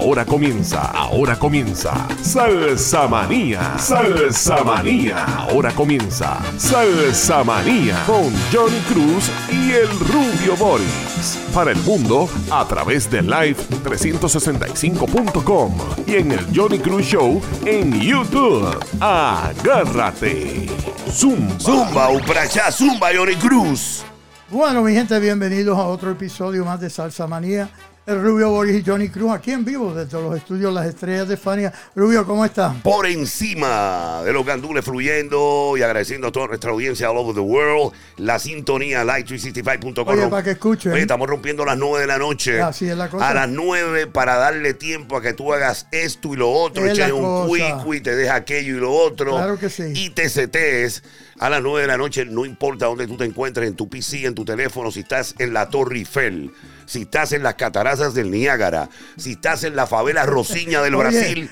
Ahora comienza, ahora comienza. Salsa Manía, Salsa Manía. Ahora comienza Salsa Manía con Johnny Cruz y el Rubio Boris. Para el mundo a través de live365.com y en el Johnny Cruz Show en YouTube. Agárrate. Zumba. Zumba, allá, Zumba, Johnny Cruz. Bueno, mi gente, bienvenidos a otro episodio más de Salsa Manía. Rubio Boris y Johnny Cruz aquí en vivo desde los estudios Las Estrellas de Fania. Rubio, ¿cómo estás? Por encima de los gandules fluyendo y agradeciendo a toda nuestra audiencia all over the world, la sintonía light365.com. Oye, para que escuchen. Oye, estamos rompiendo las 9 de la noche. Así es la cosa. A las 9 para darle tiempo a que tú hagas esto y lo otro, eches un cuico y te dejas aquello y lo otro. Claro que sí. Y te setees a las 9 de la noche, no importa dónde tú te encuentres, en tu PC, en tu teléfono, si estás en la Torre Eiffel, si estás en las cataratas del Niágara, si estás en la favela Rosiña del Oye, Brasil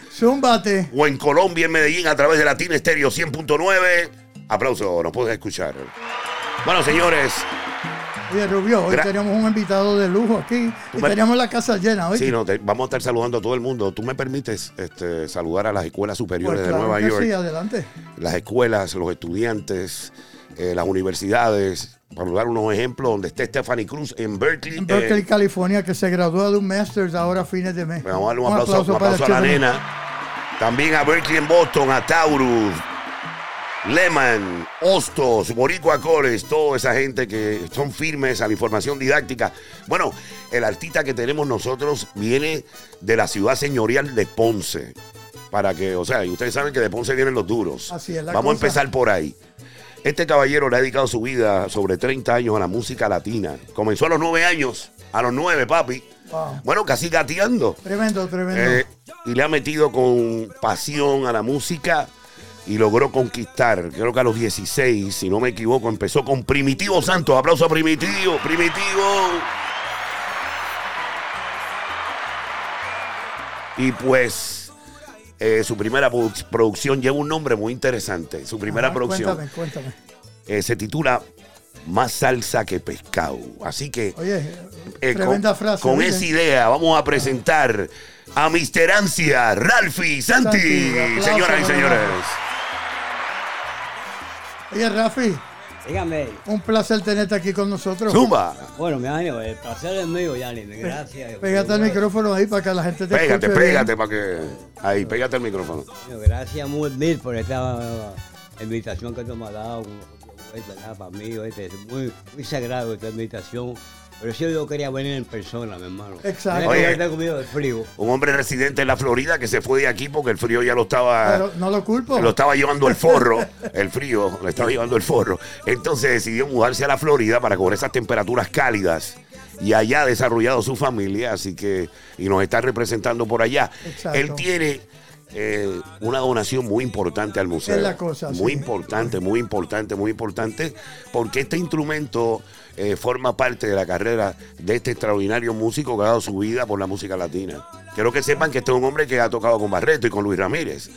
o en Colombia, en Medellín, a través de Latina Estéreo 100.9. Aplauso, nos puedes escuchar. Bueno, señores, Oye, Rubio, hoy Gra- tenemos un invitado de lujo aquí. Y me- tenemos la casa llena hoy. sí, no, te- vamos a estar saludando a todo el mundo. ¿Tú me permites este, saludar a las escuelas superiores Pues de Nueva que York? Sí, adelante. Las escuelas, los estudiantes, eh, las universidades. Para dar unos ejemplos, donde está Stephanie Cruz en Berkeley. En Berkeley, eh, California, que se gradúa de un Masters ahora a fines de mes. vamos a darle un aplauso, un aplauso a la nena. También a Berkeley en Boston, a Taurus, Lehman, Hostos, Boricua College, toda esa gente que son firmes a la información didáctica. Bueno, el artista que tenemos nosotros viene de la ciudad señorial de Ponce. Para que, o sea, y ustedes saben que de Ponce vienen los duros. Así es la Vamos a empezar por ahí. Este caballero le ha dedicado su vida sobre 30 años a la música latina. Comenzó a los 9 años, a los 9, papi. Wow. Bueno, casi gateando. Tremendo, tremendo. Eh, y le ha metido con pasión a la música y logró conquistar, creo que a los 16, si no me equivoco, empezó con Primitivo Santos. Aplauso a Primitivo, Primitivo. Y pues eh, su primera produ- producción lleva un nombre muy interesante. Su primera Ajá, producción Cuéntame, cuéntame. eh, se titula Más salsa que pescado. Así que Oye, eh, tremenda con, frase. con ¿oíste? esa idea vamos a presentar a Mister Ansia, Ralphie Santi, Santi, señoras y señores. Oye, Rafi, Dígame. un placer tenerte aquí con nosotros. Zumba, Bueno, mi amigo, el placer es mío, Yanni. Gracias. Pégate al micrófono ahí para que la gente te pégate, escuche bien. pégate para que ahí, pégate el micrófono. Gracias muy mil por esta uh, invitación que tú me has dado. Para mí, este, es muy, muy sagrado esta invitación. Pero sí yo quería venir en persona, mi hermano. Exacto. Oye. que conmigo de frío. Un hombre residente en la Florida que se fue de aquí porque el frío ya lo estaba Pero no lo culpo. lo estaba llevando el forro, el frío, le estaba llevando el forro. Entonces decidió mudarse a la Florida para cobrar esas temperaturas cálidas. Y allá ha desarrollado su familia, así que, y nos está representando por allá. Exacto. Él tiene eh, una donación muy importante al museo. Es la cosa, Muy sí. importante, muy importante, muy importante, porque este instrumento eh, forma parte de la carrera de este extraordinario músico que ha dado su vida por la música latina. Quiero que sepan que este es un hombre que ha tocado con Barreto y con Luis Ramírez.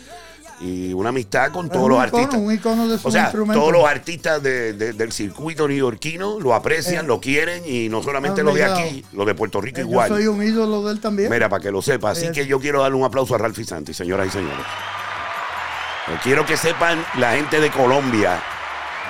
Y una amistad con todos los icono, artistas. un icono de su O sea, instrumento. todos los artistas de- de- del circuito neoyorquino lo aprecian, Eh, lo quieren y no solamente los de aquí, los de Puerto Rico Eh, Yo igual. soy un ídolo de él también. Mira, para que lo sepa. Así que yo quiero darle un aplauso a Ralphie Santi, señoras y señores. Quiero que sepan la gente de Colombia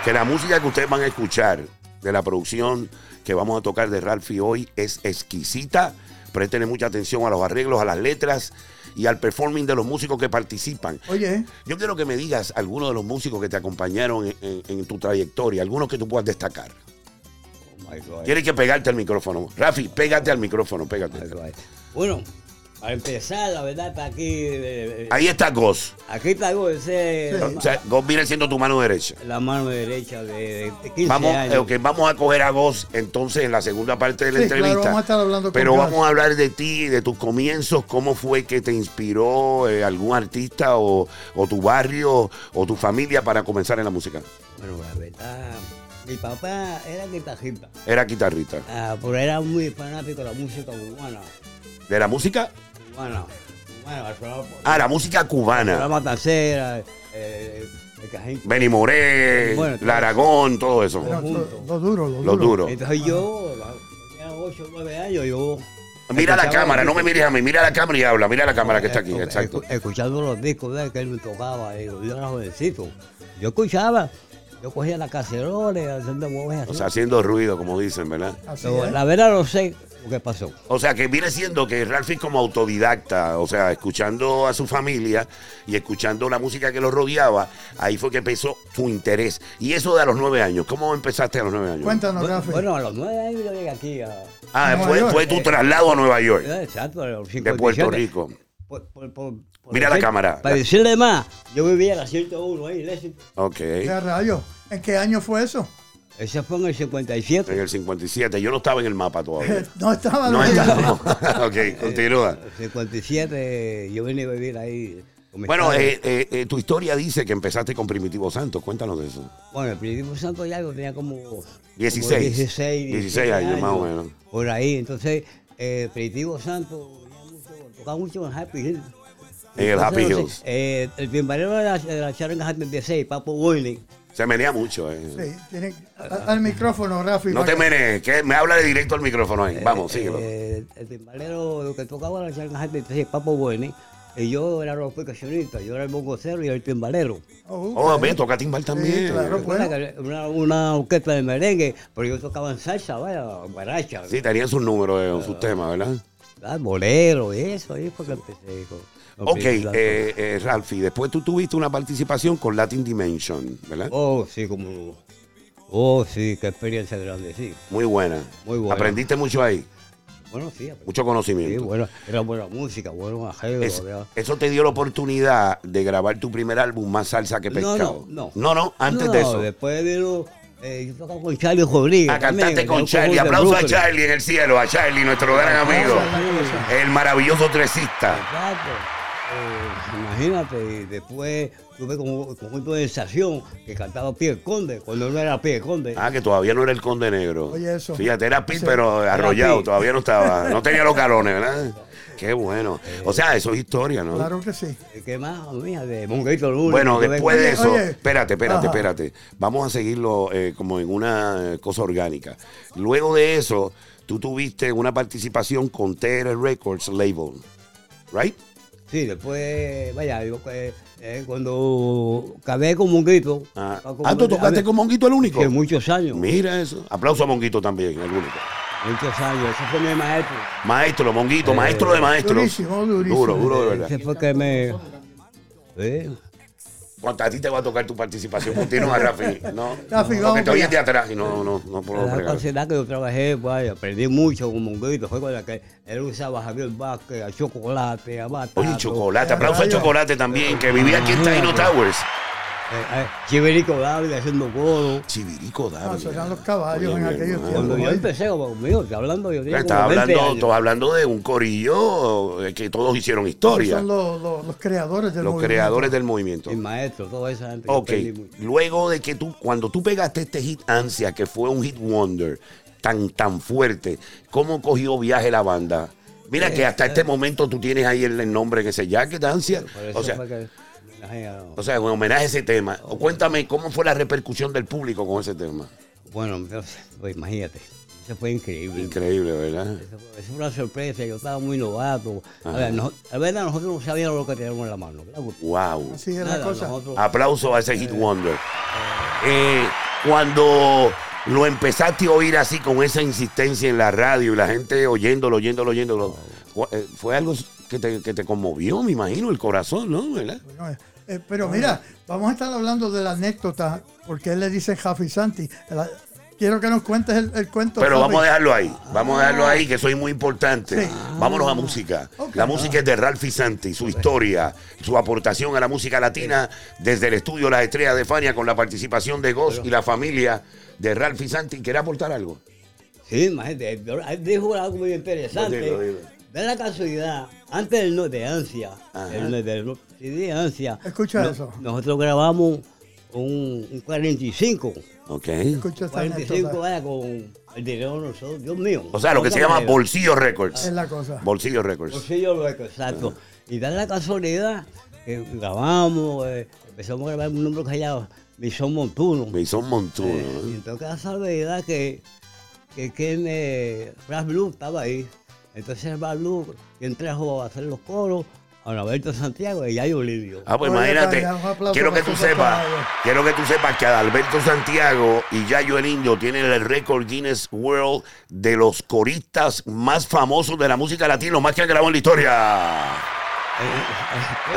que la música que ustedes van a escuchar de la producción que vamos a tocar de Ralphie hoy es exquisita. Presten mucha atención a los arreglos, a las letras y al performing de los músicos que participan. Oye, Yo quiero que me digas algunos de los músicos que te acompañaron en, en- en tu trayectoria, algunos que tú puedas destacar. Oh, my God. Tienes que pegarte al micrófono. Rafi, pégate al micrófono, pégate. My God. Bueno, para empezar, la verdad, está aquí. eh, eh, Ahí está Goz. Aquí traigo ese. O sea, Goz viene siendo tu mano derecha. La mano derecha de, de 15 Vamos, años. eh, ok, vamos a coger a Goz entonces en la segunda parte de la Sí, claro, entrevista. vamos a estar hablando con pero vamos a hablar de ti, de tus comienzos, cómo fue que te inspiró eh, algún artista o, o tu barrio o tu familia para comenzar en la música. Bueno, la verdad, mi papá era guitarrista, Era guitarrista. ah, pero era muy fanático de la música cubana. ¿De la música? Cubana. Cubana, al programa- Ah, la música cubana. programa Tancera, eh, el Cajín. Benny Moré, Bueno, todo La Aragón, todo eso. Pero juntos. lo, lo duro, lo Los duro. duros. Entonces yo, la- tenía 8 o 9 años, yo... Mira la cámara, los no me mires a mí, mira la cámara y habla, mira la cámara que está aquí, exacto. escu- Escuchando los discos de que él me tocaba, yo era jovencito. Yo escuchaba, yo cogía la cacerola, haciendo huevos así. O sea, haciendo ruido, como dicen, ¿verdad? La verdad no sé que pasó. O sea, que viene siendo que Ralphie como autodidacta, o sea, escuchando a su familia y escuchando la música que lo rodeaba, ahí fue que empezó su interés. Y eso de a los nueve años, ¿cómo empezaste a los nueve años? Cuéntanos, Rafi. bueno, a los nueve años yo llegué aquí a... Ah, Nueva fue, York. fue tu traslado a Nueva York, eh, Exacto, a los de 57. Puerto Rico. Por- por- por- por Mira la cámara. Para decirle más, yo vivía en la 101 ahí, Lexington. Ok. ¿Qué rayos? ¿En qué año fue eso? Ese fue en el 57. En el 57. Yo no estaba en el mapa todavía. No estaba No no, estábamos. ok, continúa. En el 57 yo vine a vivir ahí. Bueno, eh, eh, eh, tu historia dice que empezaste con Primitivo Santos. Cuéntanos de eso. Bueno, el Primitivo Santo ya yo tenía como... como 16. 16, 16 años, más o menos. Por ahí, entonces, eh, Primitivo Santo ya mucho, tocaba mucho en Happy Hill. En el Happy Hills. eh, el timbalero de la, de la charanga 76, Papo Warning. Se menea mucho. Eh. Sí, tiene, al micrófono, Rafi. No te menees, que me habla de directo al micrófono ahí. Vamos, síguelo. Eh, el timbalero lo que tocaba la charanga 76, Papo Warning. Y yo era los percusionistas, yo era el bongocero y el timbalero. Oh, Oh, ve, toca timbal también. Sí, claro. Recuerda que Una, una orquesta de merengue, pero yo tocaba en salsa, vaya, guaracha. Sí, tenían sus números eh, sus temas, ¿verdad? Ah, bolero y eso, ahí fue que empecé. Con Ok, Santo. eh, eh, Ralphie, después tú tuviste una participación con Latin Dimension, ¿verdad? Oh, sí, como. Oh, sí, qué experiencia grande, sí. Muy buena. Muy buena. Aprendiste mucho ahí, Bueno, sí, aprendí. mucho Sí, conocimiento. bueno, era buena música, bueno. Es- ¿verdad? eso te dio la oportunidad de grabar tu primer álbum, Más Salsa que No, Pescado. no, no. No, no, antes No, de eso. Después vino. Eh, yo tocaba con Charlie Rodríguez. A cantarte también, con Charlie. de Aplauso a. Charlie en el cielo, a Charlie, nuestro gran amigo. El maravilloso tresista. Exacto. Eh, imagínate, y después tuve como un conjunto de estación que cantaba Pie Conde, cuando no era Pie Conde. Ah, que todavía no era el Conde Negro. Oye, eso. Fíjate, era Sí. pero arrollado, todavía no estaba. No tenía los galones, ¿verdad? Qué bueno. O sea, eso es historia, ¿no? Claro que sí. ¿Qué más, mija? De Monguito Luna. Bueno, después de eso, Oye, espérate, espérate, ajá. espérate. Vamos a seguirlo eh, como en una eh, cosa orgánica. Luego de eso, tú tuviste una participación con TR Records Label, ¿right? Sí, después, vaya, yo que eh, cuando acabé con Monguito. Ah, con- ah, tú tocaste a- con Monguito el único. Sí, muchos años. Mira eso. Aplauso a Monguito también, el único. Muchos años. Ese fue mi maestro. Maestro, Monguito, Eh, maestro de maestros. Durísimo, durísimo. Duro, duro de verdad. Ese fue que me. Cuando a ti te va a tocar tu participación, continúa, Rafi. No, Rafi, no, porque te oyes de atrás y no, no, no puedo La capacidad que yo trabajé, vaya, aprendí mucho con Monguito. Fue con la que él usaba Javier Vázquez, a Chocolate, a Batata. Oye, Chocolate, aplauso a. Chocolate también, que vivía aquí en Taino Towers. Eh, eh, Chiverico Dávila haciendo codo. Chivirico No, Dávila. eran los caballos en aquellos hermano. Cuando tiempos. yo empecé conmigo, estoy hablando, yo tenía Estás como 20 hablando, estás hablando de un corillo eh, que todos hicieron Esos historia. son los, los- los creadores del Los movimiento. creadores del movimiento. Mi maestro, toda esa gente. Ok, luego de que tú, cuando tú pegaste este hit Ansia, que fue un hit wonder tan, tan fuerte, ¿cómo cogió viaje la banda? Mira que hasta este momento tú tienes ahí el, el nombre que se Jacket Ansia. Por eso O sea, o sea, en homenaje a ese tema. O cuéntame cómo fue la repercusión del público con ese tema. Bueno, pues, imagínate, eso fue increíble. Increíble, ¿verdad? Eso fue, eso fue una sorpresa, yo estaba muy novato. A ver, no- la verdad, nosotros no sabíamos lo que teníamos en la mano. Wow. Así es la cosa. nosotros- Aplauso a ese hit wonder. Eh, cuando lo empezaste a oír así con esa insistencia en la radio y la gente oyéndolo, oyéndolo, oyéndolo, eh, fue algo que te, que te conmovió, me imagino, el corazón, ¿no? ¿Verdad? Bueno, eh, pero mira, vamos a estar hablando de la anécdota, porque él le dice Jafi Santi. La- quiero que nos cuentes el, el cuento. Pero vamos a dejarlo ahí, vamos a dejarlo ahí, que eso es muy importante. Sí. Vámonos a música. La música es de Ralphie Santi, su historia, su aportación a la música latina desde el estudio Las Estrellas de Fania con la participación de Goss y la familia de Ralphie Santi. ¿Quiere aportar algo? Sí, imagínate, él dijo algo muy interesante. Dilo, dilo. De la casualidad, antes del no de ansia, Ajá. el no- del no- sí, de ansia. Escucha no- eso. Nosotros grabamos un, un 45. Ok. Escucha esta 45 anécdota. vaya con el dinero de nosotros, Dios mío. O sea, lo que se llama manera. Bolsillo Records. Es la cosa. Bolsillo Records. Bolsillo Records, exacto. Y da la casualidad que grabamos, eh, empezamos a grabar un número llama Misión Montuno. Mason Montuno. Eh, y entonces la salvedad que, que, me, Ras Blue estaba ahí. Entonces Ras Blue, quien trajo a hacer los coros, a Roberto Santiago y Yayo Olivio. Ah, pues Oye, imagínate. Quiero que tú sepas, quiero que tú sepas que Adalberto Santiago y Yayo el Indio tienen el récord Guinness World de los coristas más famosos de la música latina, los más que han grabado en la historia.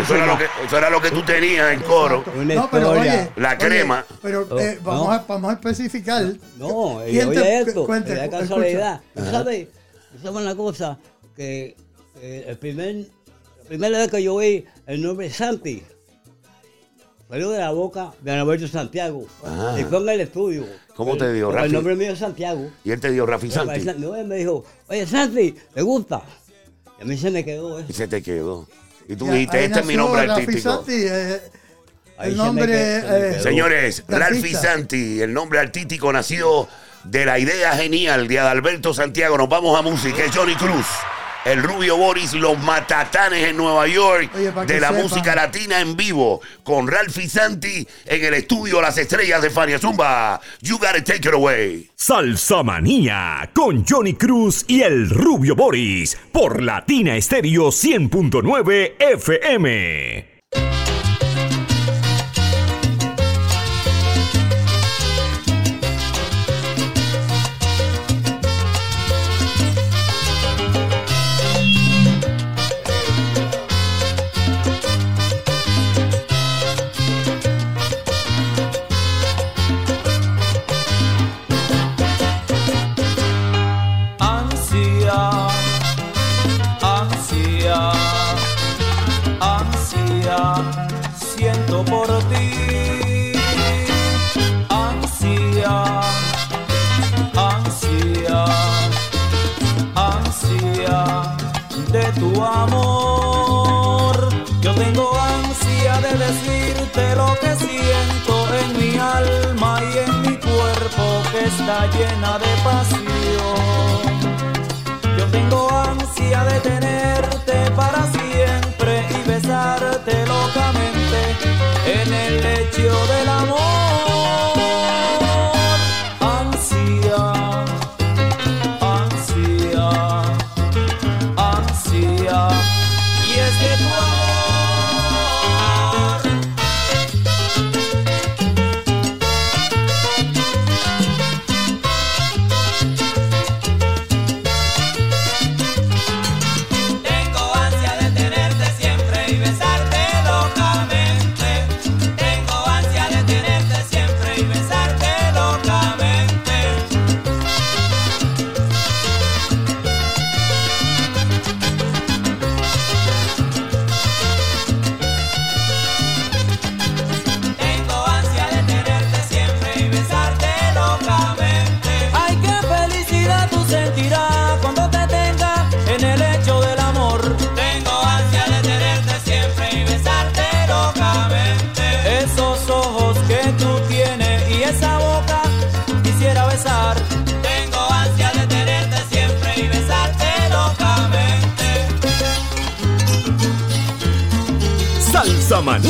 Eso era lo que, eso era lo que tú tenías en coro. No, pero oye, La oye, crema. pero Oh, eh, vamos, no. a, vamos a especificar. No, y ¿Quién oye te- esto, cuente, y la escucha. casualidad. ¿Tú sabes? ¿Tú sabes una cosa? Que, el primer, primera vez que yo oí el nombre Santi, salió de la boca de Roberto Santiago. Ah. Y fue en el estudio. ¿Cómo te dio, Rafi? El nombre mío es Santiago. Y él te dio Rafi Santi. No, él me dijo, oye Santi, ¿te gusta? Y a mí se me quedó eso. Y se te quedó. Y tú Ya, dijiste, este es mi nombre Rafi artístico. Santi, eh, Ahí el se me nombre. quedó, se eh, quedó. Señores, de Ralphie artista. Santi, el nombre artístico nació de la idea genial de Adalberto Santiago. Nos vamos a música. Es Johnny Cruz, el Rubio Boris, los Matatanes en Nueva York, Oye, de la música latina en vivo, con Ralphie Santi en el estudio Las Estrellas de Fania Zumba. You gotta take it away. Salsa Manía con Johnny Cruz y el Rubio Boris por Latina Estéreo 100.9 FM. Llena de.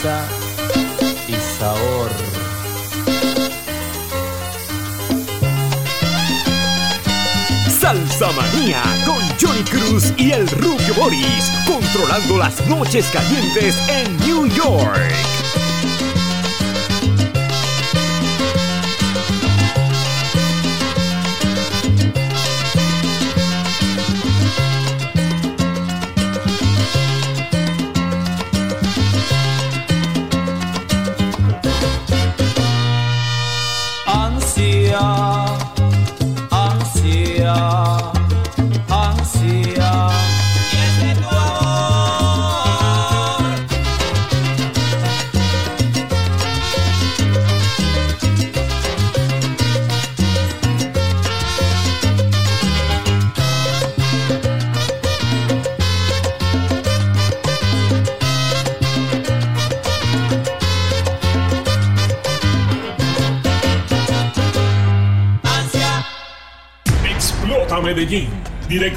salsa y sabor. Salsa Manía con Johnny Cruz y el Rubio Boris, controlando las noches calientes en New York.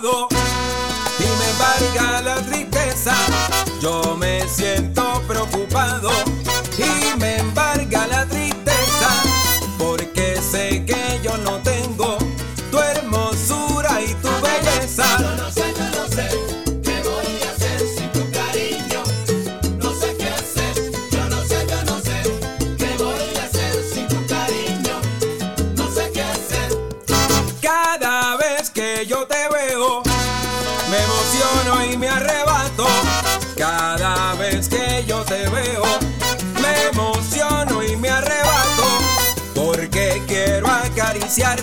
lado.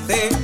muerte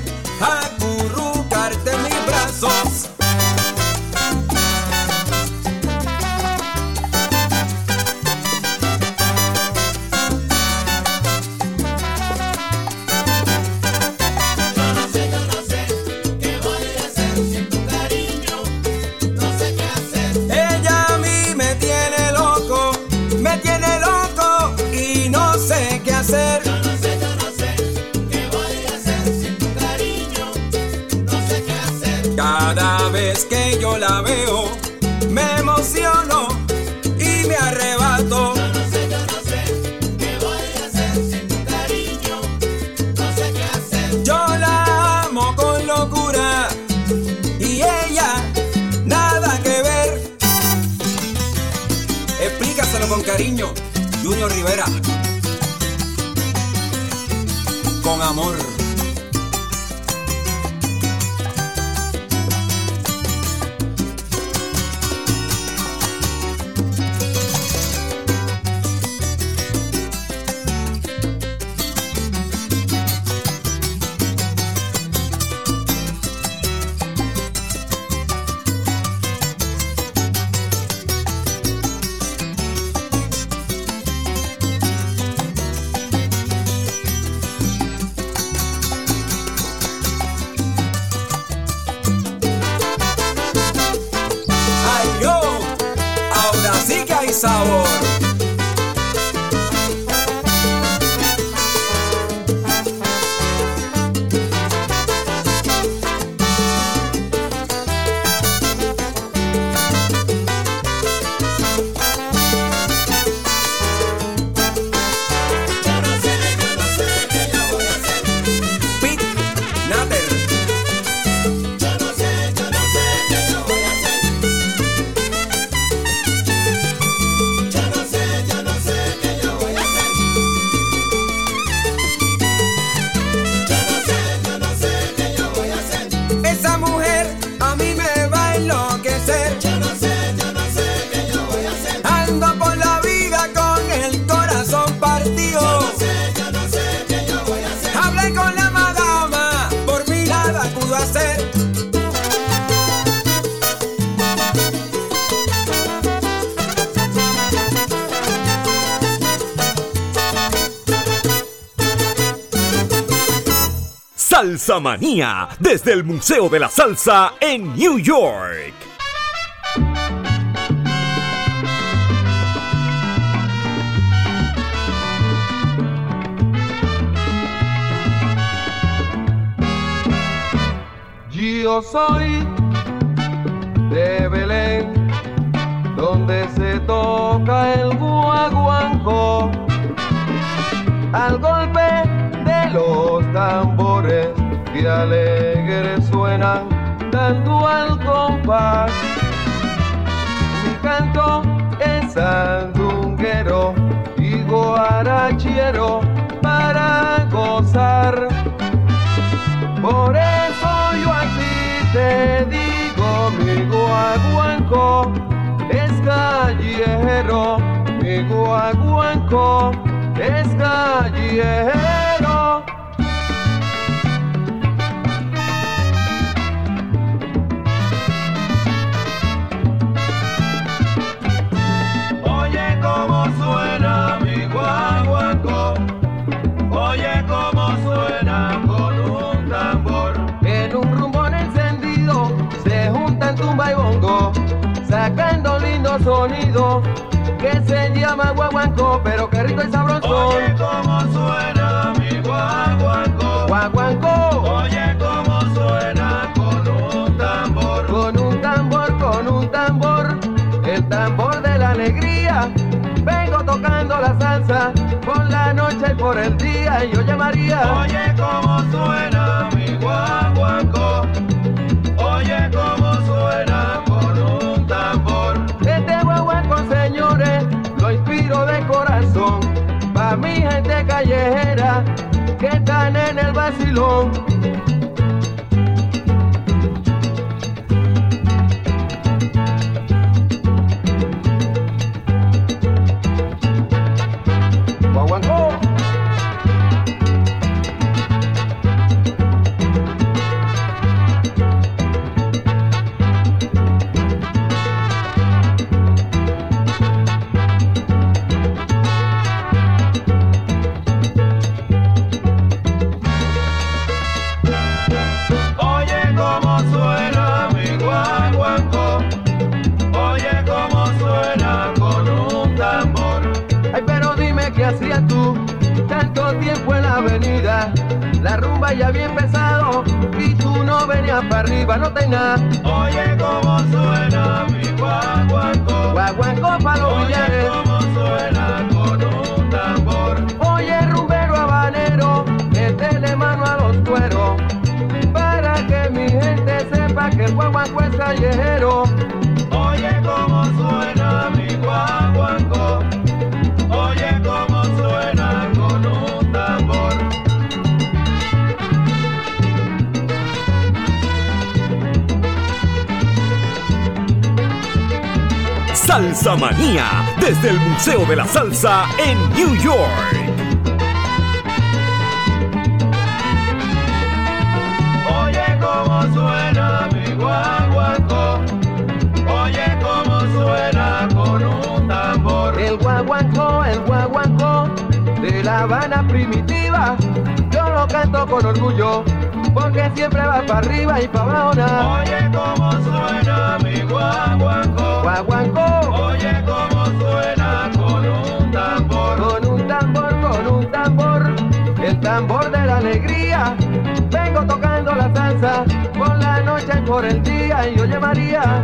Manía desde el Museo de la Salsa en New York. Yo soy de Belén, donde se toca el que alegres suenan dando al compás. Mi canto es sandunguero y guarachiero para gozar. Por eso yo a ti te digo, mi guaguanco es callejero, mi guaguanco es callejero. Sonido que se llama guaguanco, pero que rico y sabroso. Oye cómo suena mi guaguanco, guaguanco. Oye cómo suena con un tambor, con un tambor, con un tambor, el tambor de la alegría. Vengo tocando la salsa por la noche y por el día y oye María. Oye cómo suena mi guaguanco. Mi gente callejera que están en el vacilón. La rumba ya había empezado y tú no venías para arriba, no tengas. Oye cómo suena mi guaguancó, guaguancó para los villares. cómo suena con un tambor. Oye rumbero habanero, métele mano a los cueros para que mi gente sepa que el guaguanco es callejero. Oye cómo suena Salsa Manía desde el Museo de la Salsa en New York. Oye cómo suena mi guaguanco, oye cómo suena con un tambor. El guaguanco, el guaguanco de la Habana primitiva, yo lo canto con orgullo, porque siempre va para arriba y para abajo nada. Oye cómo suena mi guaguanco, guaguanco, oye cómo suena con un tambor, con un tambor, con un tambor, el tambor de la alegría. Vengo tocando la salsa por la noche y por el día y oye María.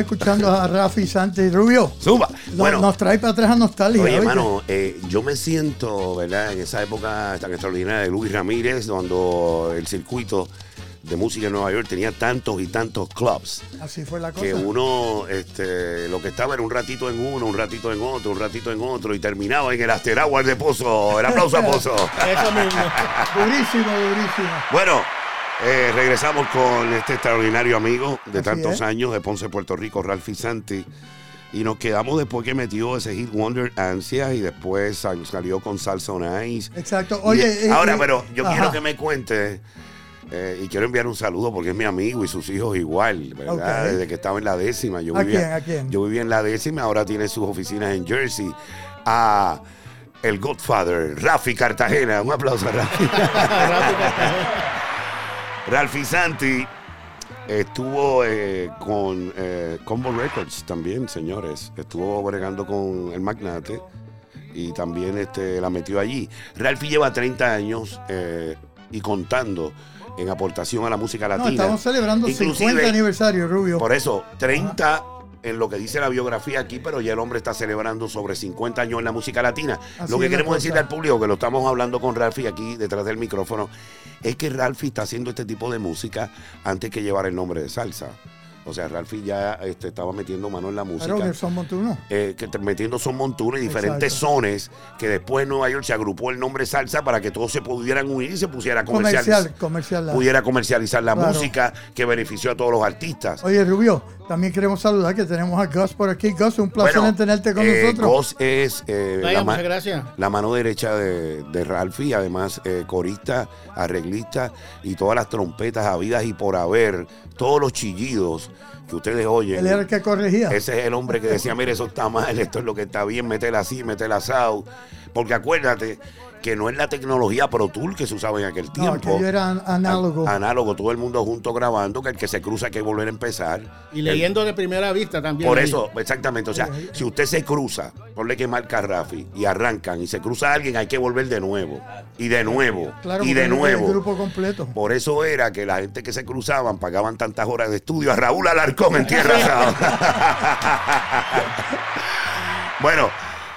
Estamos escuchando a Rafi Santi Rubio. Suba. Nos- Bueno, nos trae para atrás a nostalgia. Oye, hermano, eh, yo me siento, ¿verdad? En esa época tan extraordinaria de Luis Ramírez, cuando el circuito de música en Nueva York tenía tantos y tantos clubs Así fue la cosa. que uno, este, lo que estaba era un ratito en uno, un ratito en otro, un ratito en otro y terminaba en el After Hour de Pozo. El aplauso a Pozo. Eso mismo. Durísimo, durísimo. Bueno, eh, regresamos con este extraordinario amigo de Así tantos es. años de Ponce, Puerto Rico, Ralphie Santi. Y nos quedamos después que metió ese hit Wonder Ansia y después sal- salió con Salsa on Ice. Exacto. Y- Oye, eh, ahora, eh, pero yo ajá. quiero que me cuente eh, y quiero enviar un saludo porque es mi amigo y sus hijos igual, ¿verdad? Desde que estaba en la décima. Yo ¿A vivía, quién, a quién? Yo vivía en la décima, ahora tiene sus oficinas en Jersey. A el Godfather, Rafi Cartagena. Un aplauso a Rafi. Ralphie Santi estuvo eh, con eh, Combo Records también, señores. Estuvo bregando con el magnate y también este, la metió allí. Ralphie lleva 30 años eh, y contando en aportación a la música No, latina. estamos celebrando Inclusive, 50 aniversario, Rubio. Por eso, 30 en lo que dice la biografía aquí, pero ya el hombre está celebrando sobre 50 años en la música latina. Así lo que queremos cosa. decirle al público, que lo estamos hablando con Ralphie aquí detrás del micrófono, es que Ralphie está haciendo este tipo de música antes que llevar el nombre de salsa. O sea, Ralphie ya este, estaba metiendo mano en la música. Pero Nelson Montuno. eh, que te- metiendo son montunos y diferentes sones que después en Nueva York se agrupó el nombre salsa para que todos se pudieran unir y se pusiera a Comercial, comercial. pudiera comercializar la Claro. música que benefició a todos los artistas. Oye, Rubio, también queremos saludar que tenemos a Gus por aquí. Gus, un placer Bueno, en tenerte con eh, nosotros. Gus es eh, Vaya, la, ma- muchas gracias. la mano derecha de, de Ralphie, además eh, corista, arreglista y todas las trompetas habidas y por haber, todos los chillidos que ustedes oyen. Él era el que corregía. Ese es el hombre que decía, mire, eso está mal, esto es lo que está bien, métela así, métela asado. Porque acuérdate que no es la tecnología Pro Tool que se usaba en aquel no, tiempo. aquello era an- análogo. An- Análogo, todo el mundo junto grabando, que el que se cruza hay que volver a empezar. Y leyendo de primera vista también. Por ahí. eso, exactamente. O sea, si usted se cruza, ponle que marca Rafi y arrancan y se cruza alguien, hay que volver de nuevo. Y de nuevo. Claro, y de no era nuevo. El grupo completo. Por eso era que la gente que se cruzaban pagaban tantas horas de estudio. A Raúl Alarcón en Tierra bueno.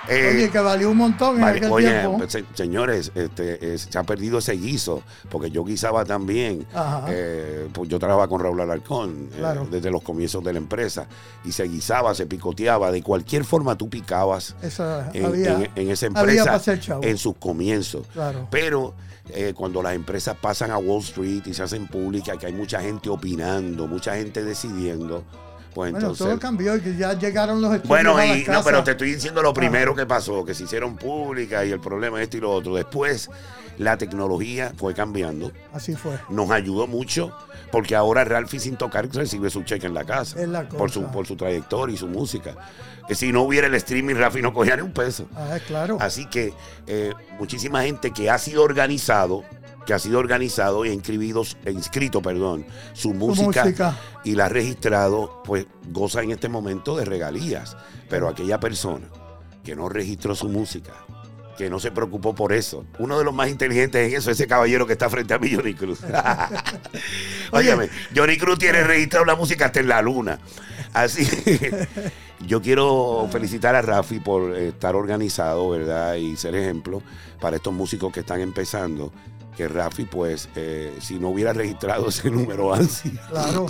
Eh, Oye, que valió un montón en Vale, aquel oye, tiempo. pues, se- señores, este, es- se ha perdido ese guiso, porque yo guisaba también. Eh, pues yo trabajaba con Raúl Alarcón eh, desde los comienzos de la empresa. Y se guisaba, se picoteaba. De cualquier forma tú picabas Esa, en, había, en- en esa empresa en sus comienzos. Claro. Pero eh, cuando las empresas pasan a Wall Street y se hacen públicas, que hay mucha gente opinando, mucha gente decidiendo, pues Bueno, entonces... todo cambió y que ya llegaron los estudios Bueno, a y, no, pero te estoy diciendo lo primero que pasó, que se hicieron públicas y el problema es esto y lo otro. Después, la tecnología fue cambiando, Así fue. nos ayudó mucho, porque ahora Ralphie sin tocar recibe su cheque en la casa, Es la por su, por su trayectoria y su música. Que si no hubiera el streaming, Ralphie no cogía ni un peso. Ah, claro. Así que eh, muchísima gente que ha sido organizado, que ha sido organizado e inscribido, e inscrito, perdón, su música, música. y la ha registrado, pues goza en este momento de regalías. Pero aquella persona que no registró su música, que no se preocupó por eso, uno de los más inteligentes en eso, ese caballero que está frente a mí, Johnny Cruz. Óyeme, Johnny Cruz tiene registrado la música hasta en la luna. Así que yo quiero felicitar a Rafi por eh, estar organizado, ¿verdad? Y ser ejemplo para estos músicos que están empezando. Que Rafi, pues, eh, si no hubiera registrado ese número así. Claro.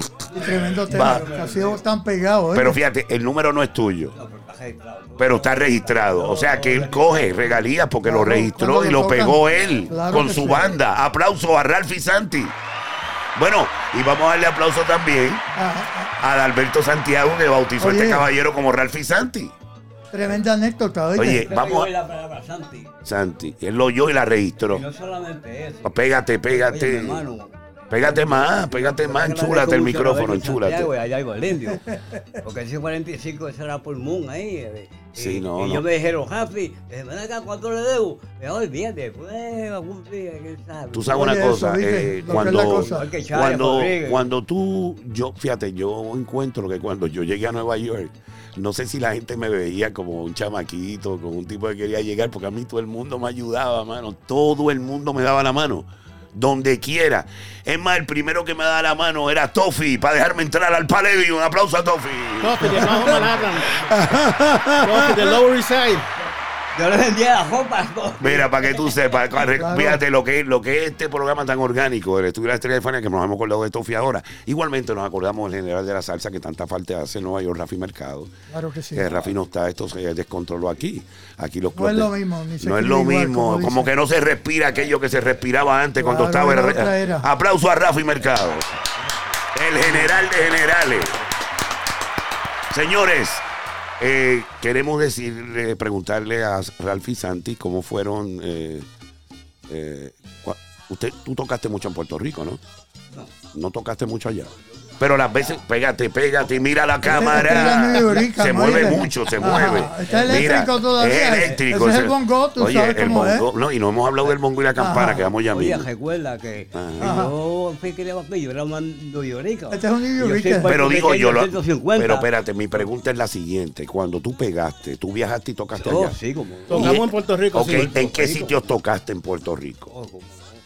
Tremendo tema. Ha sido tan pegado. ¿eh? Pero fíjate, el número no es tuyo, pero está registrado. O sea que él coge regalías porque lo registró y lo tocan. pegó él Claro con su sí. banda. Aplauso a Ralphie Santi. Bueno, y vamos a darle aplauso también Ah, a Alberto Santiago que bautizó a este caballero como Ralphie Santi. Tremenda anécdota. Oye, Pero vamos a- oí la palabra Santi. Santi, él lo oyó y la Y registró. no solamente eso. Pégate, Oye, pégate. hermano, Pégate más, pégate más, enchúlate el micrófono, enchúlate. Allá con el indio. Porque ese 45 ese era por Moon ahí. eh, Sí, y, no, y no. yo me dijeron, Rafi, eh, ven acá, ¿cuánto le debo? Me dijo, olvídate, pues algún día, quién sabe. Tú sabes Oye, una cosa, eh, cuando, cosa. Cuando, cuando tú, yo, fíjate, yo encuentro que cuando yo llegué a Nueva York, no sé si la gente me veía como un chamaquito, como un tipo que quería llegar, porque a mí todo el mundo me ayudaba, mano, todo el mundo me daba la mano. Donde quiera. Es más, el primero que me daba la mano era Tofi para dejarme entrar al Palladium. Un aplauso a Tofi. Tofi de. Tofi de Lower East Side. Yo le vendía las ropas. Mira, para que tú sepas, Claro. fíjate lo que, lo que es este programa tan orgánico, el estudio de la estrella de Fania, que nos hemos acordado de Tofi ahora. Igualmente nos acordamos del general de la salsa que tanta falta hace en Nueva York, Rafi Mercado. Claro que sí. Que Rafi no está, esto se descontroló aquí. Aquí los No es lo mismo, ni se No es lo igual, mismo, como que no se respira aquello que se respiraba antes cuando estaba. era. Aplauso a Rafi Mercado. El general de generales. Señores, eh, queremos decirle, preguntarle a Ralfi Santi cómo fueron. eh, eh, usted, tú tocaste mucho en Puerto Rico, ¿no? No. No tocaste mucho allá. Pero las veces, pégate, pégate, mira la cámara. Se mueve mucho, se Ajá, mueve. está eléctrico Mira, todavía. Es eléctrico. Ese es el bongo, tú Oye, sabes el cómo es. bongo. No, y no hemos hablado del bongo y la campana, Ajá. que vamos ya Oye, recuerda que Ajá. yo fui que yo era un New Este es un New Yo soy Yorker. Puerto Pero digo yo, lo, 150. pero espérate, mi pregunta es la siguiente. Cuando tú pegaste, tú viajaste y tocaste Oh, allá. sí, como. Tocamos en Puerto Rico, Ok, sí. ¿en qué sitios tocaste en Puerto Rico?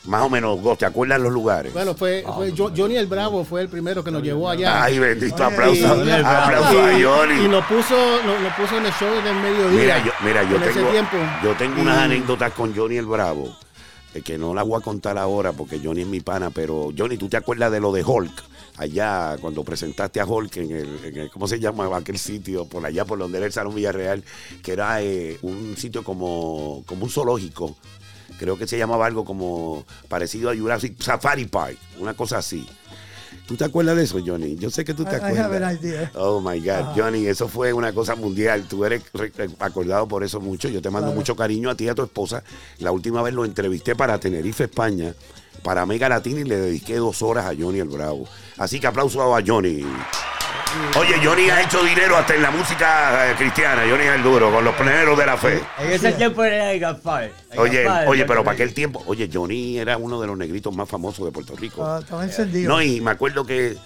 Más o menos, ¿te acuerdas los lugares? Bueno, fue, fue Jo- Johnny el Bravo fue el primero que nos llevó allá. Ay, bendito, aplauso, y- aplauso a Johnny. y nos puso, nos, nos puso en el show del mediodía. Mira, yo, mira, yo tengo, yo tengo unas anécdotas con Johnny el Bravo, eh, que no las voy a contar ahora porque Johnny es mi pana, pero Johnny, ¿tú te acuerdas de lo de Hulk? allá cuando presentaste a Hulk en el, en el- ¿cómo se llama aquel sitio? Por allá, por donde era el Salón Villarreal, que era eh, un sitio como, como un zoológico. Creo que se llamaba algo como parecido a Jurassic Safari Park, una cosa así. ¿Tú te acuerdas de eso, Johnny? Yo sé que tú te I- acuerdas. idea. Oh my God, Johnny, eso fue una cosa mundial. Tú eres re- acordado por eso mucho. Yo te mando Claro. mucho cariño a ti y a tu esposa. La última vez lo entrevisté para Tenerife, España, para Mega Latina y le dediqué dos horas a Johnny el Bravo. Así que aplauso a Johnny. Oye, Johnny ha hecho dinero hasta en la música eh, cristiana. Johnny es el duro, con los pleneros de la fe. En ese tiempo era el Gaspar. el Oye, Gaspar, oye, pero para aquel tiempo, oye, Johnny era uno de los negritos más famosos de Puerto Rico. Estaba, estaba encendido. No, y me acuerdo que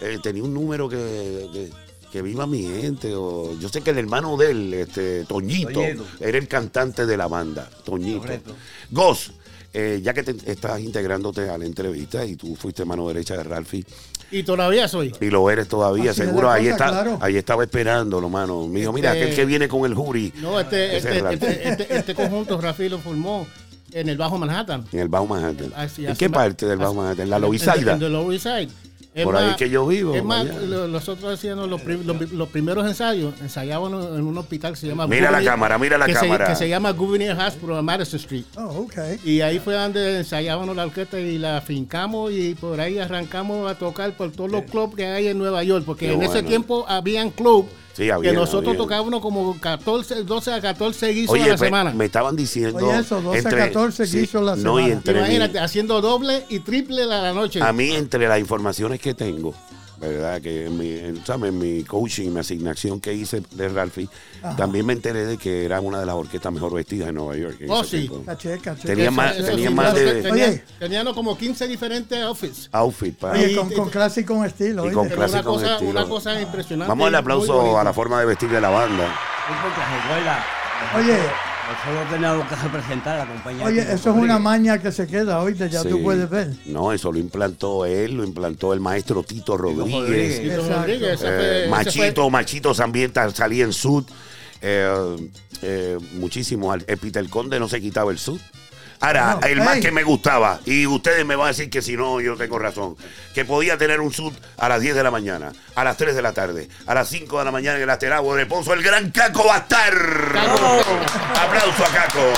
eh, tenía un número que, que, que viva mi gente. O, yo sé que el hermano de él, este, Toñito, Toñito. era el cantante de la banda, Toñito. Correcto. Gos, eh, ya que te estás integrándote a la entrevista y tú fuiste mano derecha de Ralphie Y todavía soy. y lo eres todavía, Así seguro ahí cosa, está, claro. ahí estaba esperándolo, mano. Me dijo, mira, Este- aquel que viene con el jury. No, este, este, este, este, este conjunto Rafi lo formó en el Bajo Manhattan. En el Bajo Manhattan. Así- ¿En qué parte del Bajo Manhattan? ¿En la en- Lower en- Side? En the Lower Side. Es Por ahí más- que yo vivo, Es más, lo- nosotros hacíamos los, prim- los, los primeros ensayos, ensayábamos en un hospital que se llama Mira la cámara, mira la que se- cámara. que se llama Gouverneur Hospital en Madison Street. Oh, ok. Y ahí fue donde ensayábamos la orquesta y la fincamos y por ahí arrancamos a tocar por todos los clubs que hay en Nueva York, porque Qué en ese tiempo habían clubs Sí, había, que nosotros había. tocábamos como 14, 12 a 14 guisos Oye, a la me, semana. me estaban diciendo. Oye, eso, 12 a 14 guisos la No, y semana. entre mi- Imagínate, haciendo doble y triple a la noche. a mí, entre las informaciones que tengo, ¿verdad? Que en mi, ¿sabes? en mi coaching, mi asignación que hice de Ralphie, también me enteré de que era una de las orquestas mejor vestidas de Nueva York. en Oh, sí. Caché, caché. Tenía Eso- más, eso tenía sí, más de que tenían- Oye. tenían como 15 diferentes outfits. outfit para. Oye, Y- con, con clase y con estilo. Y oye. con clase una con cosa, estilo. una cosa impresionante. Vamos al aplauso a la forma de vestir de la banda. Sí, recuerda. Oye. Nosotros teníamos que representar a la compañía. Oye, eso es una maña que se queda, oíste, ya Sí. tú puedes ver. No, eso lo implantó él, lo implantó el maestro Tito Rodríguez. Rodríguez. Tito. Rodríguez, Eh, machito, fue- Machito también ta- salía en sud. Eh, eh, muchísimo. El Peter Conde no se quitaba el sud. Ahora, No, el más ey. que me gustaba, y ustedes me van a decir que si no, yo tengo razón, que podía tener un sud a las 10 de la mañana, a las 3 de la tarde, a las 5 de la mañana en el Asteragua de Ponzo, el gran Caco Bastar. Aplauso a Caco.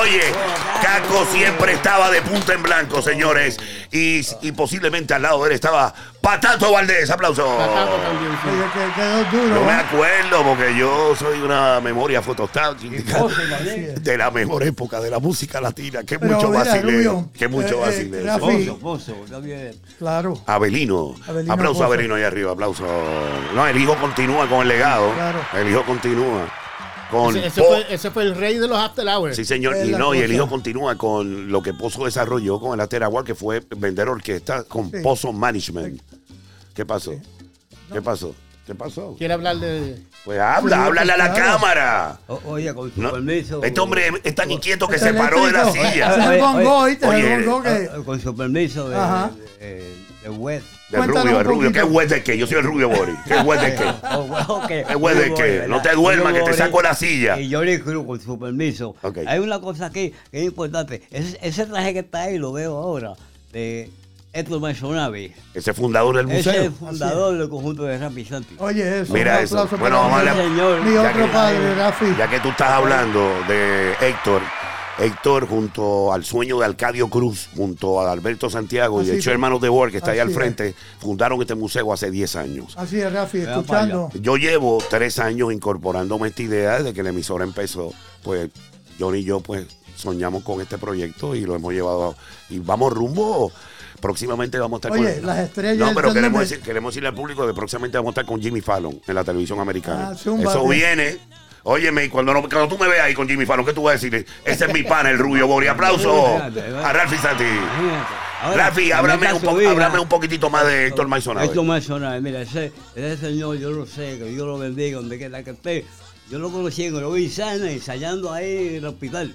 Oye, Caco siempre estaba de punta en blanco, señores. Y, y posiblemente al lado de él estaba Patato Valdés. Aplauso. Patato también, sí. Oye, que quedó duro. No me ¿eh? acuerdo porque yo soy una memoria fotostática de la mejor época de la música latina. Que Pero mucho mira, vacileo. Que mucho eh, eh, vacileo. Pozo, Pozo, también. Claro, Abelino. Abelino aplauso Pozo. a Abelino ahí arriba, aplauso. No, el hijo continúa con el legado. Claro. El hijo continúa. Con Ese, ese Po- fue, ese fue el rey de los after hours. Sí, señor. Y no, y el hijo continúa con lo que Pozo desarrolló con el Asteragua, que fue vender orquesta con Sí. Pozo Management. ¿Qué pasó? ¿Qué pasó? ¿Qué pasó? Quiere hablar de. Pues habla, Sí, háblale a la claro. cámara. O- oye, con su No, permiso. este hombre es tan inquieto que Es se paró de la silla. Ese es el Oye, oye, oye, que... Ah, Con su permiso de, Ajá. De, de web. De Cuéntanos rubio, el rubio. ¿Qué hues de qué? Yo soy el rubio Boris. ¿Qué hues de qué? Oh, ¿Qué de qué? No te duermas, que te saco de la silla. Y yo le creo con su permiso. Ok. Hay una cosa aquí que es importante. Ese, ese traje que está ahí, lo veo ahora, de Héctor Masonavi. Ese fundador del Ese es museo. el fundador del conjunto de Rapi Santi. Oye, eso. Mira un eso. Bueno, vamos a mi- darle- otro que- padre, Rafi. Ya que tú estás hablando de Héctor, Héctor junto al sueño de Arcadio Cruz, junto a Alberto Santiago y el es. Hermanos de Work que está ahí al es. frente, fundaron este museo hace 10 años. Así es, Rafi, escuchando. Yo llevo tres años incorporándome esta idea desde que la emisora empezó. Pues Johnny y yo pues soñamos con este proyecto y lo hemos llevado a- y vamos rumbo. Próximamente vamos a estar Oye, con las estrellas No, pero queremos, decir, queremos decirle al público que próximamente vamos a estar con Jimmy Fallon en la televisión americana. Ah, Eso viene. Óyeme, y cuando, no- cuando tú me veas ahí con Jimmy Fallon, ¿qué tú vas a decirle? Ese es mi pana, el rubio Bori. Aplauso a Ralphie Santi. Rafi, háblame un, háblame un poquitito más de Héctor Maisonado. Héctor Maisonave, mira, ese, ese señor, yo lo sé, que Dios lo bendiga, donde quiera que esté. Yo lo conocí en el Sana, ensayando ahí en el hospital.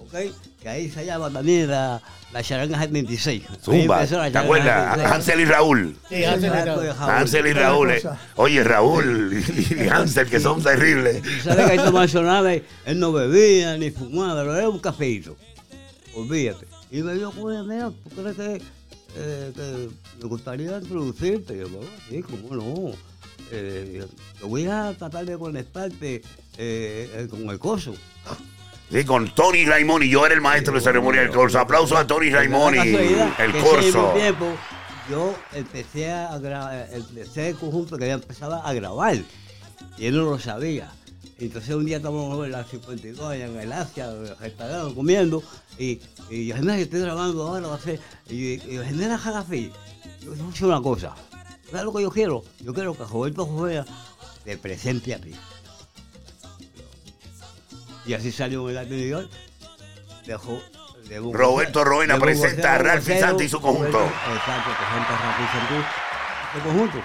¿Ok? Que ahí ensayaba también la, la charanga 76. Ahí Zumba, ¿te acuerdas? 76. Hansel y Raúl. Sí, Hansel y Raúl. Hansel y Raúl. eh. Oye, Raúl y Hansel, que son terribles. Y sabes que Héctor Maisonave, él no bebía ni fumaba, pero era un cafeíto. Olvídate. Y me dijo, oye, mira, ¿tú crees que eh, que me gustaría introducirte. Yo, bueno, sí, cómo no. Eh, yo voy a tratar de conectarte eh, eh, con el coso. Sí, con Tony Raimoni. Yo era el maestro de ceremonia del corso. Aplausos a Tony Raimoni, el que corso. tiempo, yo empecé a grabar, empecé el conjunto que ya empezaba a grabar. Y él no lo sabía. Entonces un día estábamos en la 52 allá en el Asia, restaurante, comiendo, y, y yo, Genera, estoy grabando ahora, va a ser, y, y yo, Genera Jarafi, yo decir una cosa, ¿sabes lo que yo quiero? Yo quiero que Roberto Jovea te presente a ti. Y así salió en el York. Dejó, de un- Roberto Roena presenta a Ralph Santi y su conjunto. Exacto, presenta a Ralph Santi su conjunto.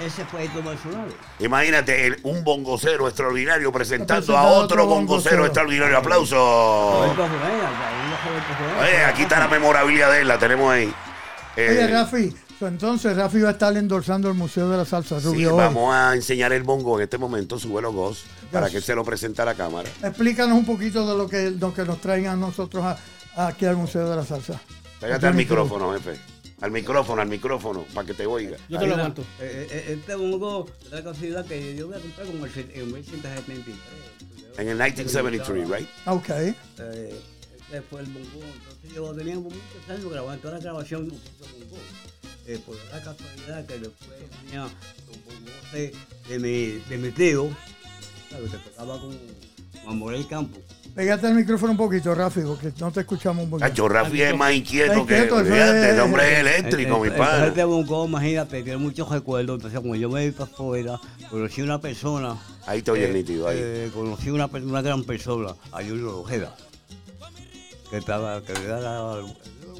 Ese fue el Nacional. Imagínate, el- un bongocero extraordinario presentando a otro otro bongocero bongocero. extraordinario. Aplausos. Roberto. Oye, aquí está la memorabilia de él, la tenemos ahí. Eh, Oye, Rafi, entonces Rafi va a estar endorsando el Museo de la Salsa sí, Rubio hoy. vamos a enseñar el bongo en este momento, sube los gos, para que se lo presente a la cámara. Explícanos un poquito de lo que, lo que nos traen a nosotros a- aquí al Museo de la Salsa. Pégate al micrófono, jefe. Al micrófono, al micrófono, para que te oiga. Yo te lo aguanto. eh, eh, Este bongo, la casualidad que yo voy a comprar como el en 1973. En el 1973, right? Ok. Eh, este fue el bongo. Entonces yo tenía muchos años grabando toda la grabación de bongo. Eh, por la casualidad que después tenía un bongo de, de mi, de mi tío, ¿sabes? que tocaba con Juan Morel Campo. Pégate al micrófono un poquito, Rafi, porque no te escuchamos un poquito. Cacho, Rafi es más inquieto que. Fíjate, el hombre es eléctrico, mi Entonces, pana. Este bongo, imagínate, tiene muchos recuerdos. Entonces, cuando yo me iba para afuera, conocí una persona. Ahí te oyes eh, nítido, ahí. eh, conocí una, una gran persona, a Julio Ojeda, que estaba, que era la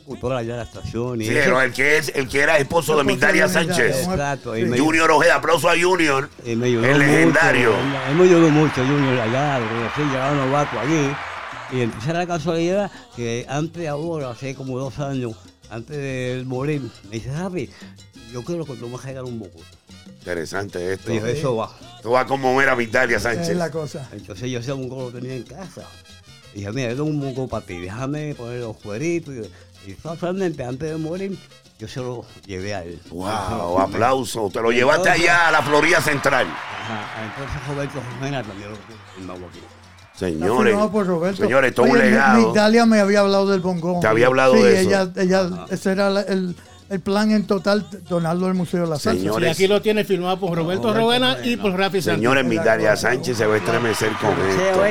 de la estación. Y Sí, eso. pero el que, es, el que era esposo de Migdalia. Sánchez. Exacto, y Sí. me, Junior Ojeda, aplauso a Junior. y me ayudó el legendario. Mucho, él, él me ayudó mucho, Junior, allá, lo conocí, llegaba novato allí. Y entonces la casualidad que antes de ahora, hace como dos años, antes de morir, me dice, Rafi, yo quiero que tú me regales un poco. Interesante esto. Y yo, eso va. Tú vas a conmover a Migdalia Es Sánchez. la cosa. Entonces yo ese mongo lo tenía en casa. Y dije, mira, esto es un mongo para ti, déjame poner los cueritos. Y, y casualmente, antes de morir, yo se lo llevé a él. Wow, aplauso. Te lo llevaste allá a la Florida Central. Ajá, entonces Roberto Jimena también lo firmado aquí. Señores, Roberto. señores, esto es un legado. Migdalia me había hablado del bongón. Te había hablado sí, de eso. Ella, ella, ese era la- el, el plan en total, donarlo al Museo de la Salsa. Y Señores, aquí lo tiene filmado por Roberto Roberto Rovena Rovena. y por Rafi Santos. señores, Migdalia Sánchez se va a estremecer con Sí, esto.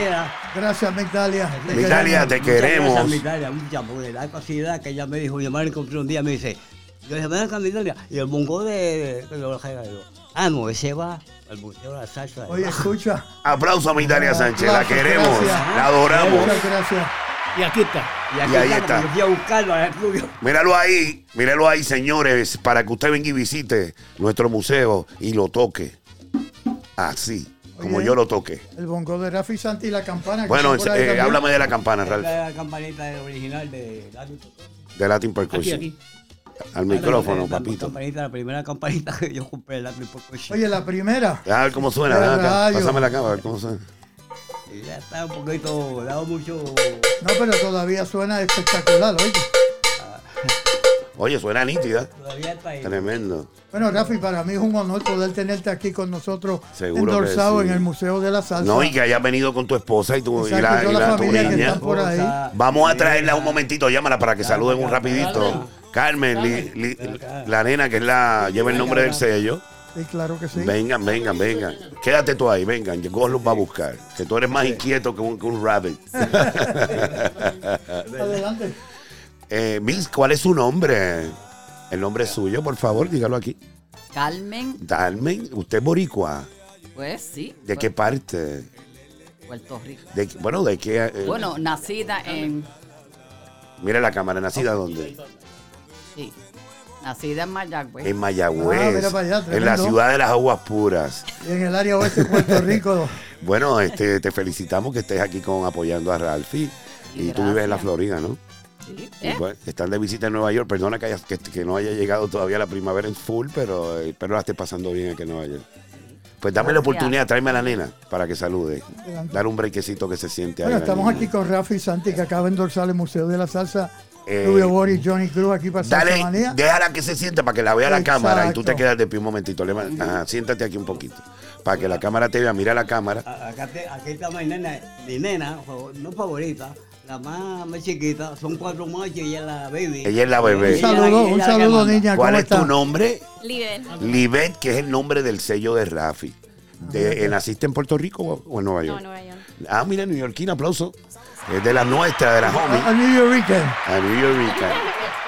Gracias, Migdalia. Te Migdalia, queremos. te queremos. gracias, Migdalia, muchas, porque la capacidad que ella me dijo, yo me la encontré un día, me dice, yo dije, ven acá, Migdalia, y el mongo de. Ah, no, ese va al Museo de la Salsa. Oye, escucha. Aplauso a Migdalia Sánchez. La queremos, gracias. la adoramos. Muchas gracias. Y aquí está. Y aquí Y ahí está, está. fui a buscarlo al estudio. Míralo ahí, míralo ahí, señores, para que usted venga y visite nuestro museo y lo toque. Así, como yo lo toqué. El bongo de Rafi Santi y la campana. que Bueno, eh, háblame de la campana, Ralph. la campanita original de Latin De Latin Aquí, Percussion. aquí. Al micrófono, la, papito. campanita, la primera campanita que yo compré en Latin Percussion. Oye, la primera. A ver cómo suena. Pásame la cámara, a ver cómo suena. Ya está un poquito, dado mucho. No, pero todavía suena espectacular, oye. Oye, suena nítida. Todavía está ahí. Tremendo. Bueno, Rafi, para mí es un honor poder tenerte aquí con nosotros Seguro que endorsado sí. en el Museo de la Salsa. No, y que hayas venido con tu esposa y tu, y Exacto, la, y la tu niña. están por ahí. Vamos a traerla un momentito, llámala para que saluden un rapidito. Carmen, li- li- la nena que es la lleva el nombre del sello. Sí, claro que sí. Vengan, vengan, vengan. Quédate tú ahí, vengan. Gos los va a buscar. Que tú eres más inquieto que un, que un rabbit. Adelante. eh, Miss, ¿cuál es su nombre? El nombre suyo, por favor, dígalo aquí. Carmen, Dalmen, usted es boricua. pues sí. ¿De qué parte? Puerto Rico. De, bueno, ¿de qué? eh, Bueno, nacida en. Mira la cámara, ¿nacida dónde? Sí. Nacida en Mayagüez. En Mayagüez. Ah, allá, en la ciudad de las aguas puras. Y en el área oeste de Puerto Rico. Bueno, este, te felicitamos que estés aquí con apoyando a Ralphie. Y tú vives en la. Florida, ¿no? Sí. ¿Eh? pues, están de visita en Nueva York. Perdona que, hayas- que, que no haya llegado todavía la primavera en full, pero eh, espero la esté pasando bien aquí en Nueva York. Pues dame la oportunidad, tráeme a la nena para que salude. Dar un brequecito que se siente ahí. Bueno, estamos aquí con Rafi Santi, que acaba de endorsar el Museo de la Salsa Eh, Rubio Boris, Johnny Cruz aquí para Dale, Manía. déjala que se siente para que la vea la cámara y tú te quedas de pie un momentito. Le- ajá, siéntate aquí un poquito. Para que la cámara te vea, mira la cámara. Acá, te- aquí está mi nena, mi nena, no favorita, la más, más chiquita, son cuatro machos y ella es la baby. Ella es la bebé. Un saludo, un saludo, niña. ¿Cuál ¿Cómo es tu nombre? Líder. Libet, que es el nombre del sello de Rafi. De, eh, ¿Naciste en Puerto Rico o- en Nueva No, York? Nueva York. Ah, mira, neoyorquina, aplauso. Es de la nuestra, de la homie. A, New York. A New York.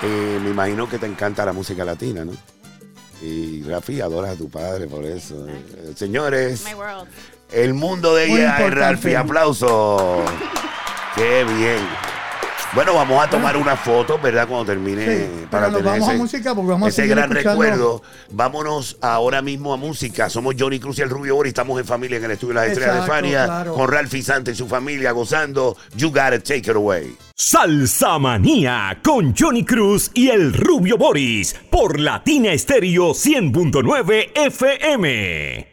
Eh, me imagino que te encanta la música latina, ¿no? Y Rafi, adoras a tu padre por eso. Eh, señores, My world. el mundo de Muy ella es. Ralphie. Aplauso. Qué bien. Bueno, vamos a tomar una foto, ¿verdad? Cuando termine. Sí, pero nos vamos a música porque vamos a ese gran escuchando. recuerdo. Vámonos ahora mismo a música. Somos Johnny Cruz y el Rubio Boris. Estamos en familia en el estudio de las estrellas de Fania. claro. Con Ralphie Santa y su familia gozando. You gotta take it away. Salsa Manía con Johnny Cruz y el Rubio Boris por Latina Estéreo 100.9 FM.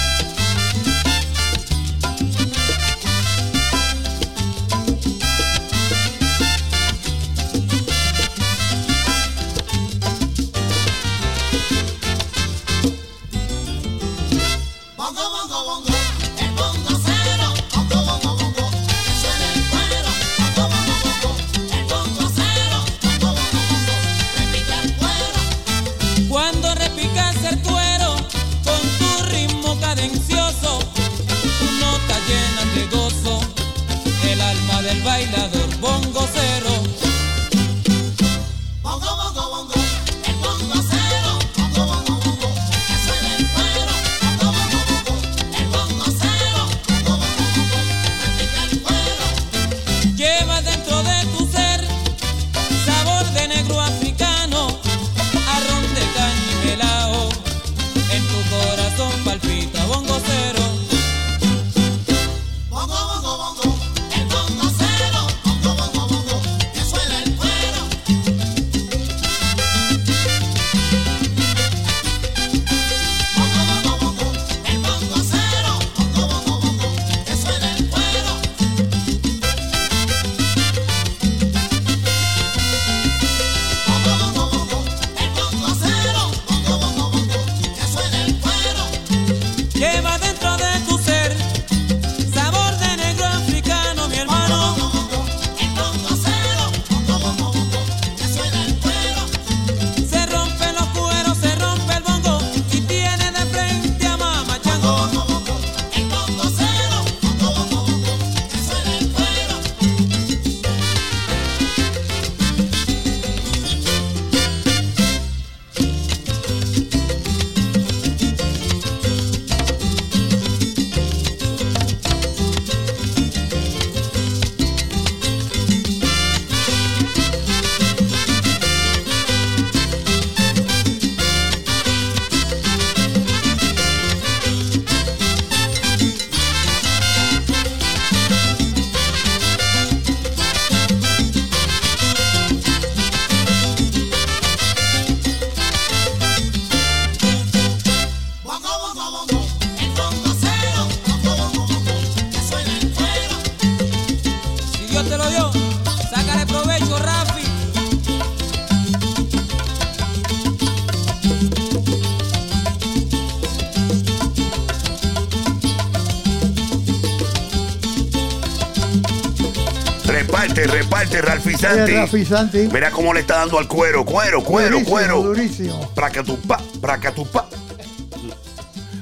Santi. Mira cómo le está dando al cuero, cuero, cuero, Durísimo, cuero. Durísimo. Pracatupá, pracatupá.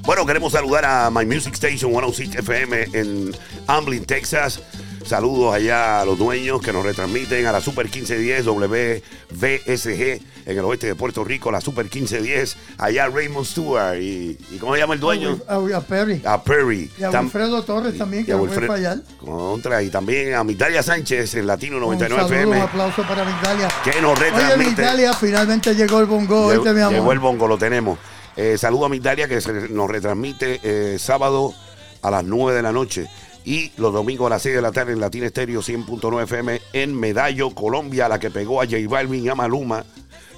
Bueno, queremos saludar a My Music Station 106 FM en Amblin, Texas. Saludos allá a los dueños que nos retransmiten a la Super 1510 WVSG en el oeste de Puerto Rico, la Super 1510, allá Raymond Stewart. ¿Y, y cómo se llama el dueño? A, a Perry. A Perry. Y a Wilfredo Torres también, y que a Wilfred- fallar. Contra, y también a Mitalia Sánchez en Latino Un 99 saludo, FM. un aplauso para Migdalia. Que nos Oye, retransmite. Migdalia, finalmente llegó el bongo. Llegó, Oíste, mi amor. llegó el bongo, lo tenemos. Eh, saludo a Mitalia que se nos retransmite eh, sábado a las 9 de la noche y los domingos a las 6 de la tarde en Latina Estéreo 100.9 FM en Medallo, Colombia, la que pegó a J Balvin y a Maluma.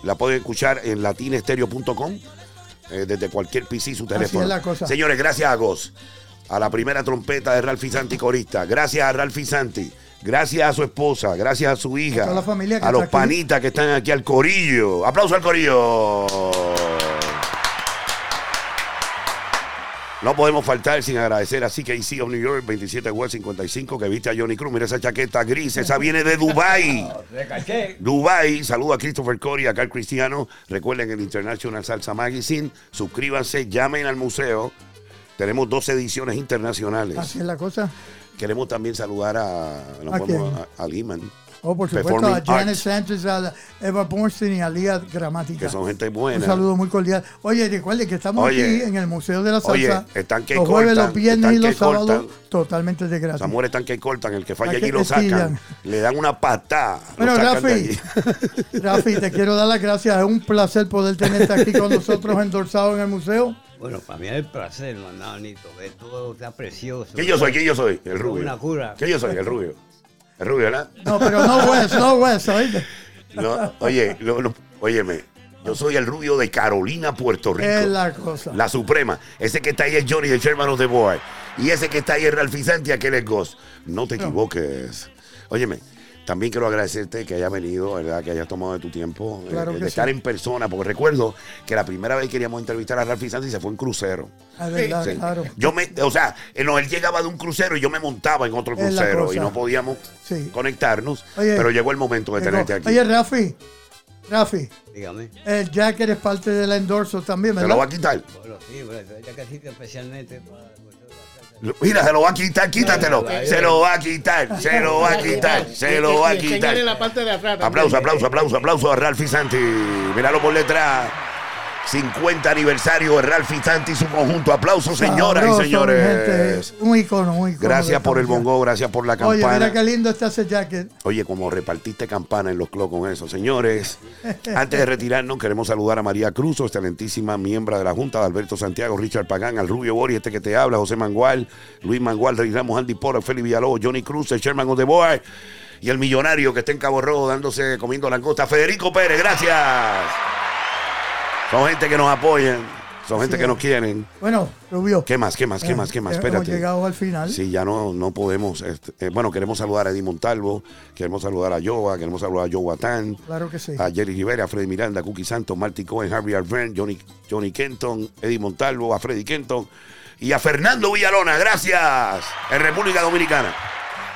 La pueden escuchar en latinestereo.com eh, desde cualquier PC su teléfono. es la cosa. Señores, gracias a Gos, a la primera trompeta de Ralfi Santi Corista. Gracias a Ralfi Santi. Gracias a su esposa, gracias a su hija, toda la familia que a los panitas que están aquí al corillo. Aplauso al corillo. No podemos faltar sin agradecer a CKC of New York, 27 West 55, que viste a Johnny Cruz. Mira esa chaqueta gris, esa viene de Dubai. Dubai, saludo a Christopher Corey, a Carl Cristiano. Recuerden el International Salsa Magazine. Suscríbanse, llamen al museo. Tenemos dos ediciones internacionales. Así es la cosa. Queremos también saludar a, ¿A podemos- a- a Liman. Oh, por supuesto, a Performing Janet Arts, Sánchez, a Eva Bornstein y a Lía Gramática. que son gente Un buena. saludo muy cordial. Oye, recuerde que estamos Oye, aquí en el Museo de la oye, Salsa. están que los jueves, cortan, los viernes y los sábados cortan. totalmente de gratis. Mujeres están que cortan, el que falla allí lo sacan, le dan una patada. Bueno, Rafi. Rafi, te quiero dar las gracias. Es un placer poder tenerte aquí con nosotros endorsados en el museo. Bueno, para mí es el placer, mananito. Ver todo está precioso. ¿Qué yo soy? ¿Qué yo soy? El Una rubio. cura. ¿Qué yo soy? El rubio. El rubio, ¿verdad? No, pero no West, no West, ¿oíste? No, oye, no, no, óyeme, yo soy el rubio de Carolina, Puerto Rico. Es la cosa. La Suprema. Ese que está ahí es Johnny, el Sherman of the Boy. Y ese que está ahí es Ralph Santi, aquel es Ghost. No te equivoques. Óyeme, también quiero agradecerte que hayas venido, ¿verdad? Que hayas tomado de tu tiempo, eh, Claro de que estar sí. en persona, porque recuerdo que la primera vez que queríamos entrevistar a Ralph Santi se fue en crucero. Es verdad, Sí. claro. Yo me, o sea, eh, él llegaba de un crucero y yo me montaba en otro Es la crucero y no podíamos Sí. conectarnos, Oye, pero llegó el momento de tenerte aquí. Oye, Rafi, Rafi, Dígame. el Jack eres parte del endorso también, ¿Te ¿verdad? lo va a quitar? Bueno, sí, bueno, ya que existe especialmente para Mira, se lo va a quitar, quítatelo. Se lo va a quitar, se lo va a quitar, se lo va a quitar. Aplauso, aplauso, aplauso, aplauso a Ralph Santi. Míralo por detrás. 50 aniversario de Ralph Santi y su conjunto. Aplausos, señoras Sabroso, y señores. Un icono, un icono. Gracias por el bongo, gracias por la Oye, mira campana. qué lindo está ese jacket. Oye, como repartiste campana en los clubs con eso. Señores, antes de retirarnos, queremos saludar a María Cruz, excelentísima miembro de la Junta, de Alberto Santiago, Richard Pagán, al Rubio Bori, este que te habla, José Mangual, Luis Mangual, Rey Ramos, Andy Poro, Félix Villalobos, Johnny Cruz, el Sherman of the Boy, y el millonario que está en Cabo Rojo dándose, comiendo langosta, Federico Pérez, gracias. Son gente que nos apoyan, son gente Sí. que nos quieren. Bueno, Rubio. ¿Qué más? ¿Qué más? ¿Qué más? ¿Qué más? Eh, Espérate. Hemos llegado al final. Sí, ya no, no podemos. este, eh, bueno, queremos saludar a Eddie Montalvo, queremos saludar a Yoa, queremos saludar a Joe Watán, Claro que sí. a Jerry Rivera, a Freddy Miranda, a Cookie Santos, Marty Cohen, Harvey Arvern, Johnny, Johnny Kenton, Eddie Montalvo, a Freddy Kenton y a Fernando Villalona. Gracias. En República Dominicana.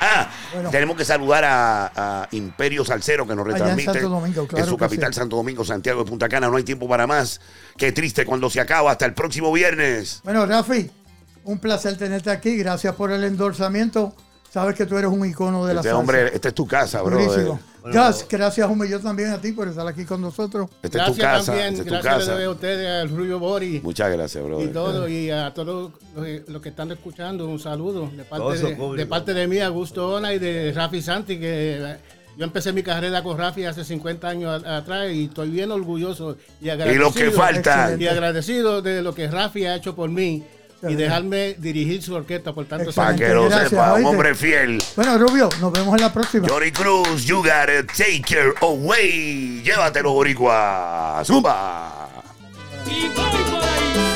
Ah, Bueno. tenemos que saludar a, a Imperio Salcero que nos Allá en retransmite Santo Domingo, claro en su capital, sí. Santo Domingo, Santiago de Punta Cana. No hay tiempo para más. Qué triste cuando se acaba. Hasta el próximo viernes. Bueno, Rafi, un placer tenerte aquí. Gracias por el endorsamiento. Sabes que tú eres un icono de la Este salsa. hombre, esta es tu casa, bro. Bueno, gracias un millón también a ti por estar aquí con nosotros. Es tu Gracias casa. también, tu gracias le doy a ustedes, al Rubio Bori Muchas gracias, bro. y todo, y a todos los que, los que están escuchando, un saludo de parte de, de parte de mí, Augusto Ona y de Rafi Santi, que eh, yo empecé mi carrera con Rafi hace 50 años a- atrás y estoy bien orgulloso y Y agradecido. lo que falta. Y agradecido de lo que Rafi ha hecho por mí y dejarme dirigir su orquesta por tantos Para que lo Gracias, sepa, un hombre fiel. Bueno, Rubio, nos vemos en la próxima. Johnny Cruz, you gotta take care away. Llévatelo, Boricua. Zumba. Y voy por ahí.